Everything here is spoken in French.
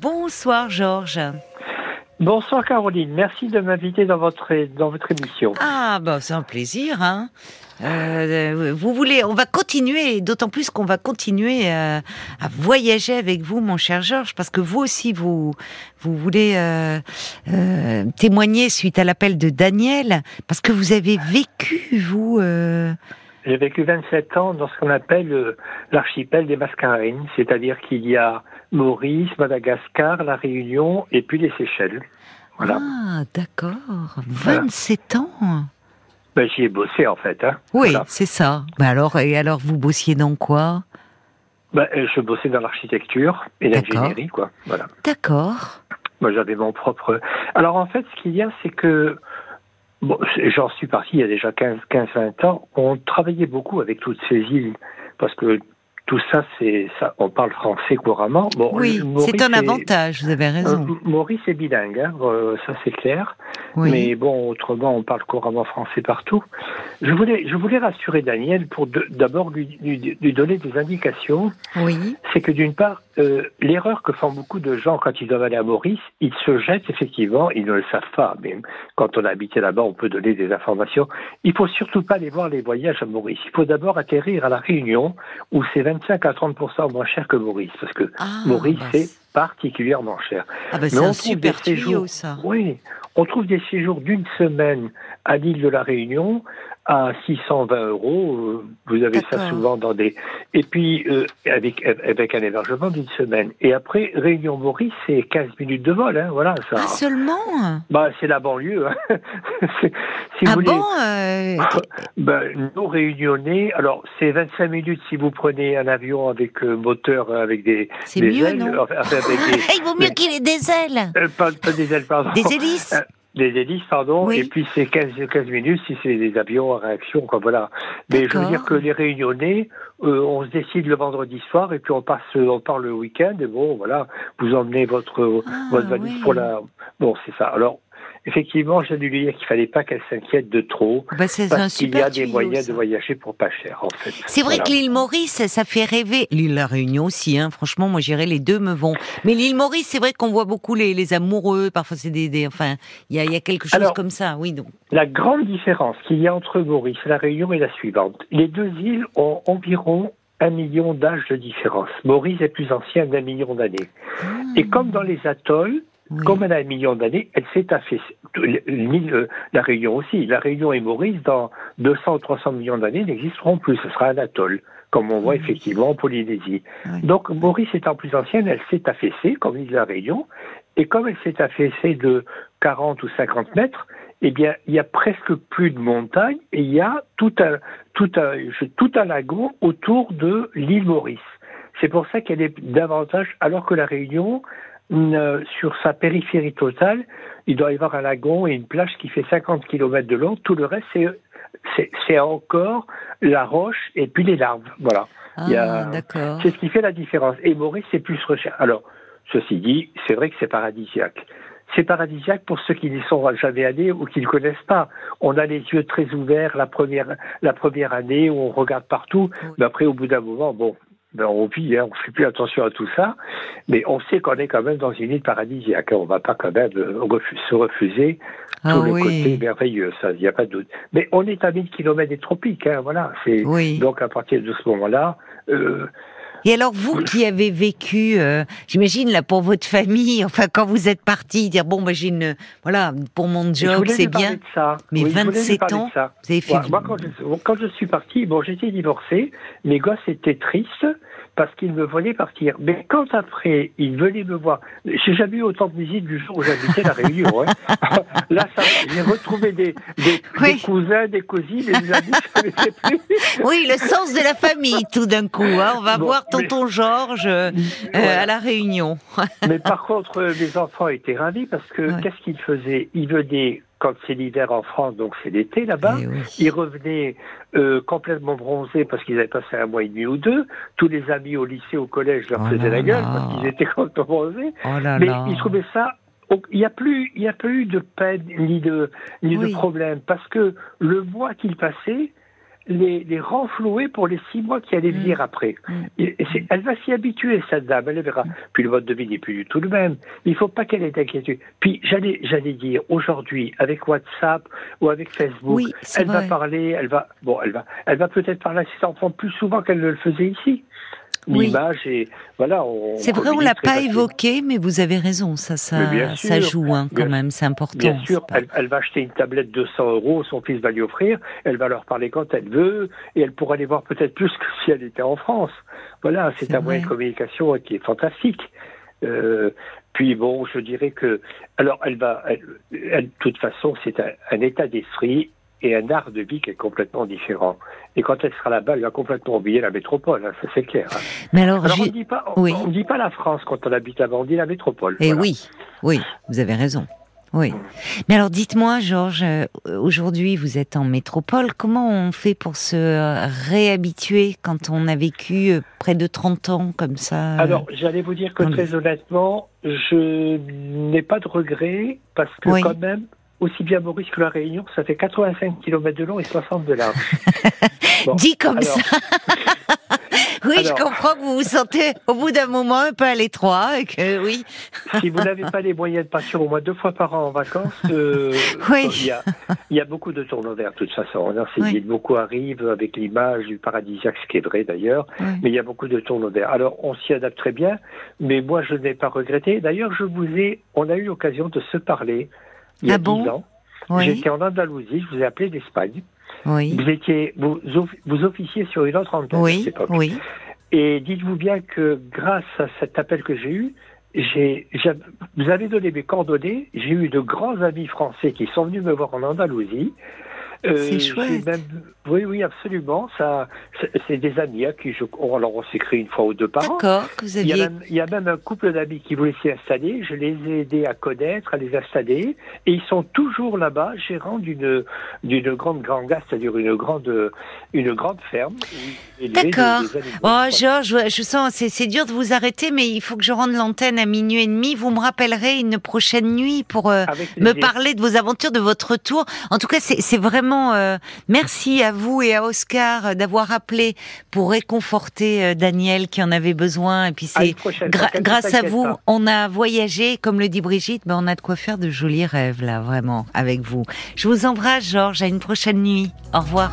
Bonsoir Georges. Bonsoir Caroline, merci de m'inviter dans votre dans votre émission. Ah bah c'est un plaisir. Hein euh, vous voulez, on va continuer, d'autant plus qu'on va continuer euh, à, voyager avec vous, mon cher Georges, parce que vous aussi vous vous voulez euh, témoigner suite à l'appel de Daniel, parce que vous avez vécu vous. J'ai vécu 27 ans dans ce qu'on appelle l'archipel des Mascarenes, c'est-à-dire qu'il y a Maurice, Madagascar, La Réunion et puis les Seychelles. Voilà. Ah, d'accord. 27 ans ben, J'y ai bossé en fait. Hein. Oui, c'est ça. Ben alors, et alors, vous bossiez dans quoi? Ben, Je bossais dans l'architecture et l'ingénierie, quoi. Voilà. D'accord. Moi, j'avais mon propre. Alors, en fait, ce qu'il y a, c'est que. Bon, j'en suis parti il y a déjà 15-20 ans. On travaillait beaucoup avec toutes ces îles parce que tout ça, c'est ça. On parle français couramment. Bon, oui, c'est un avantage. Vous avez raison. Euh, Maurice est bilingue, hein, euh, ça c'est clair. Mais bon, autrement, on parle couramment français partout. Je voulais, je voulais rassurer Daniel pour d'abord lui, lui, donner des indications. Oui. C'est que d'une part, euh, l'erreur que font beaucoup de gens quand ils doivent aller à Maurice, ils se jettent effectivement, ils ne le savent pas. Mais quand on a habité là-bas, on peut donner des informations. Il faut surtout pas aller voir les voyages à Maurice. Il faut d'abord atterrir à la Réunion, où c'est 25 à 30% moins cher que Maurice, parce que ah, Maurice bah c'est particulièrement cher. Ah bah c'est un super séjours, ça. Oui, on trouve des séjours d'une semaine à l'île de la Réunion à 620 euros. Euh, vous avez ça souvent dans des. Et puis, euh, avec, avec un hébergement d'une semaine. Et après, Réunion Maurice, c'est 15 minutes de vol. Hein, voilà, ça. Ah, seulement? Bah, C'est la banlieue. Hein. si ah vous bon euh... ben, Nous, réunionnais, alors c'est 25 minutes si vous prenez un avion avec euh, moteur, avec des, des mieux, ailes. Non? Il vaut mieux qu'il ait des ailes. pas, pas, des ailes, pardon. Des hélices des hélices, pardon, et puis c'est 15, 15 minutes si c'est des avions à réaction, quoi, voilà. Mais je veux dire que les réunionnais, euh, on se décide le vendredi soir et puis on passe, on part le week-end et bon, voilà, vous emmenez votre, ah, votre valise pour la, bon, c'est ça. Alors, effectivement, j'ai dû lui dire qu'il fallait pas qu'elle s'inquiète de trop. Bah, parce qu'il y a des moyens de voyager pour pas cher, en fait. C'est vrai que l'île Maurice, ça fait rêver. L'île La Réunion aussi, hein. Franchement, moi, j'irais, les deux me vont. Mais l'île Maurice, c'est vrai qu'on voit beaucoup les, les, amoureux. Parfois, c'est des, enfin, il y a, y a, quelque chose comme ça, oui. Donc. La grande différence qu'il y a entre Maurice et La Réunion est la suivante. Les deux îles ont environ un million d'âges de différence. Maurice est plus ancien d'un million d'années. Ah. Et comme dans les atolls, comme elle a un million d'années, elle s'est affaissée. Euh, la Réunion aussi. La Réunion et Maurice, dans 200 ou 300 millions d'années, n'existeront plus. Ce sera un atoll, comme on voit effectivement en Polynésie. Donc, Maurice étant plus ancienne, elle s'est affaissée, comme dit la Réunion. Et comme elle s'est affaissée de 40 ou 50 mètres, eh bien, il y a presque plus de montagnes et il y a tout un, tout un, tout un lagon autour de l'île Maurice. C'est pour ça qu'elle est davantage, alors que la Réunion, euh, sur sa périphérie totale, il doit y avoir un lagon et une plage qui fait 50 km de long. Tout le reste, c'est encore la roche et puis les larves. Voilà. Ah, c'est ce qui fait la différence. Et Maurice, c'est plus recherché. Alors, ceci dit, c'est vrai que c'est paradisiaque. C'est paradisiaque pour ceux qui n'y sont jamais allés ou qui ne connaissent pas. On a les yeux très ouverts la première, la première année où on regarde partout, mais après, au bout d'un moment, bon, ben, on vit, hein, on fait plus attention à tout ça, mais on sait qu'on est quand même dans une île paradisiaque. On va pas quand même euh, se refuser ah tout le côté merveilleux, ça, il n'y a pas de doute. Mais on est à 1000 km des tropiques, hein, voilà. C'est donc à partir de ce moment-là. Euh, et alors vous qui avez vécu, euh, j'imagine là pour votre famille, enfin quand vous êtes parti, dire bon bah j'ai une, voilà pour mon job c'est bien, mais 27 ans, vous avez fait. moi quand je, quand je suis parti, bon j'étais divorcé, mes gosses étaient tristes parce qu'il me voulait partir. Mais quand après, il venait me voir, j'ai jamais eu autant de visites du jour où j'habitais la Réunion. Hein. Là, j'ai retrouvé des, des, cousins, des cousines, des amis, plus. Oui, le sens de la famille, tout d'un coup. Hein. On va voir tonton Georges euh, à la Réunion. mais par contre, mes enfants étaient ravis parce que qu'est-ce qu'ils faisaient? Ils venaient quand c'est l'hiver en France, donc c'est l'été là-bas. Eh ils revenaient euh, complètement bronzés parce qu'ils avaient passé un mois et demi ou deux. Tous les amis au lycée, au collège leur oh faisaient la gueule parce qu'ils étaient complètement bronzés. Oh Mais ils trouvaient ça il n'y a plus, il y a plus de peine ni de ni de problème parce que le mois qu'ils passaient, les, les renflouer pour les six mois qui allaient venir après. Et, et c'est- elle va s'y habituer, cette dame, elle verra. Puis le mode de vie n'est plus du tout le même. Il faut pas qu'elle ait d'inquiétude. Puis j'allais, j'allais dire, aujourd'hui, avec WhatsApp ou avec Facebook, Oui, elle va parler, elle va, bon, elle va, elle va peut-être parler à ses enfants plus souvent qu'elle ne le faisait ici. Oui. L'image et voilà. C'est vrai, on l'a pas facilement. évoqué, mais vous avez raison, ça, ça, joue hein, quand bien- même, c'est important. Bien sûr, pas- elle, elle va acheter une tablette de 100 euros, son fils va lui offrir, elle va leur parler quand elle veut, et elle pourra les voir peut-être plus que si elle était en France. Voilà, c'est un moyen de communication qui est fantastique. Euh, puis bon, je dirais que, alors elle va, elle, elle, de toute façon, c'est un, un état d'esprit et un art de vie qui est complètement différent. Et quand elle sera là-bas, elle va complètement oublier la métropole, hein, ça c'est clair. hein. Mais alors, Alors on ne dit pas, on, Oui. on dit pas la France quand on habite là-bas, on dit la métropole. Eh voilà. oui, oui, vous avez raison. Oui. Mais alors, dites-moi, Georges, euh, aujourd'hui, vous êtes en métropole. Comment on fait pour se réhabituer quand on a vécu euh, près de 30 ans comme ça euh, Alors, j'allais vous dire que très honnêtement, je n'ai pas de regrets parce que Oui. quand même, aussi bien Maurice que la Réunion, ça fait 85 km de long et 60 de large. Bon, Dit comme alors- ça. oui, je comprends que vous vous sentez au bout d'un moment un peu à l'étroit et que oui. si vous n'avez pas les moyens de partir au moins deux fois par an en vacances, euh, Oui. il, y a, il y a beaucoup de tournois verts de toute façon. Ces Oui. beaucoup arrivent avec l'image du paradisiaque, ce qui est vrai d'ailleurs. Oui. mais il y a beaucoup de tournois verts. Alors, on s'y adapte très bien, mais moi, je n'ai pas regretté. D'ailleurs, je vous ai, on a eu l'occasion de se parler il y a Ah dix bon ans. Oui, J'étais en Andalousie, je vous ai appelé d'Espagne. oui, Vous étiez, vous, off- vous officiez sur une autre antenne à oui, cette époque. oui. Et dites-vous bien que grâce à cet appel que j'ai eu, j'ai- vous avez donné mes coordonnées. J'ai eu de grands amis français qui sont venus me voir en Andalousie. Euh, C'est chouette. même- oui, oui, absolument. Ça, c'est, des amis à qui je, on, alors on s'écrit une fois ou deux par an. D'accord, que vous Il y, a aviez. même, il y a même un couple d'amis qui voulaient s'y installer. Je les ai aidés à connaître, à les installer. Et ils sont toujours là-bas, gérants d'une, d'une grande granga, c'est-à-dire une grande, une grande ferme. D'accord. Oh. Georges, je sens, c'est, c'est dur de vous arrêter, mais il faut que je rende l'antenne à minuit et demi. Vous me rappellerez une prochaine nuit pour euh, me parler de vos aventures, de votre retour. En tout cas, c'est, c'est vraiment euh, merci à vous et à Oscar d'avoir appelé pour réconforter euh, Daniel qui en avait besoin. Et puis À c'est gra- grâce à vous, pas. on a voyagé, comme le dit Brigitte, ben on a de quoi faire de jolis rêves là, vraiment, avec vous. Je vous embrasse, Georges. À une prochaine nuit. Au revoir.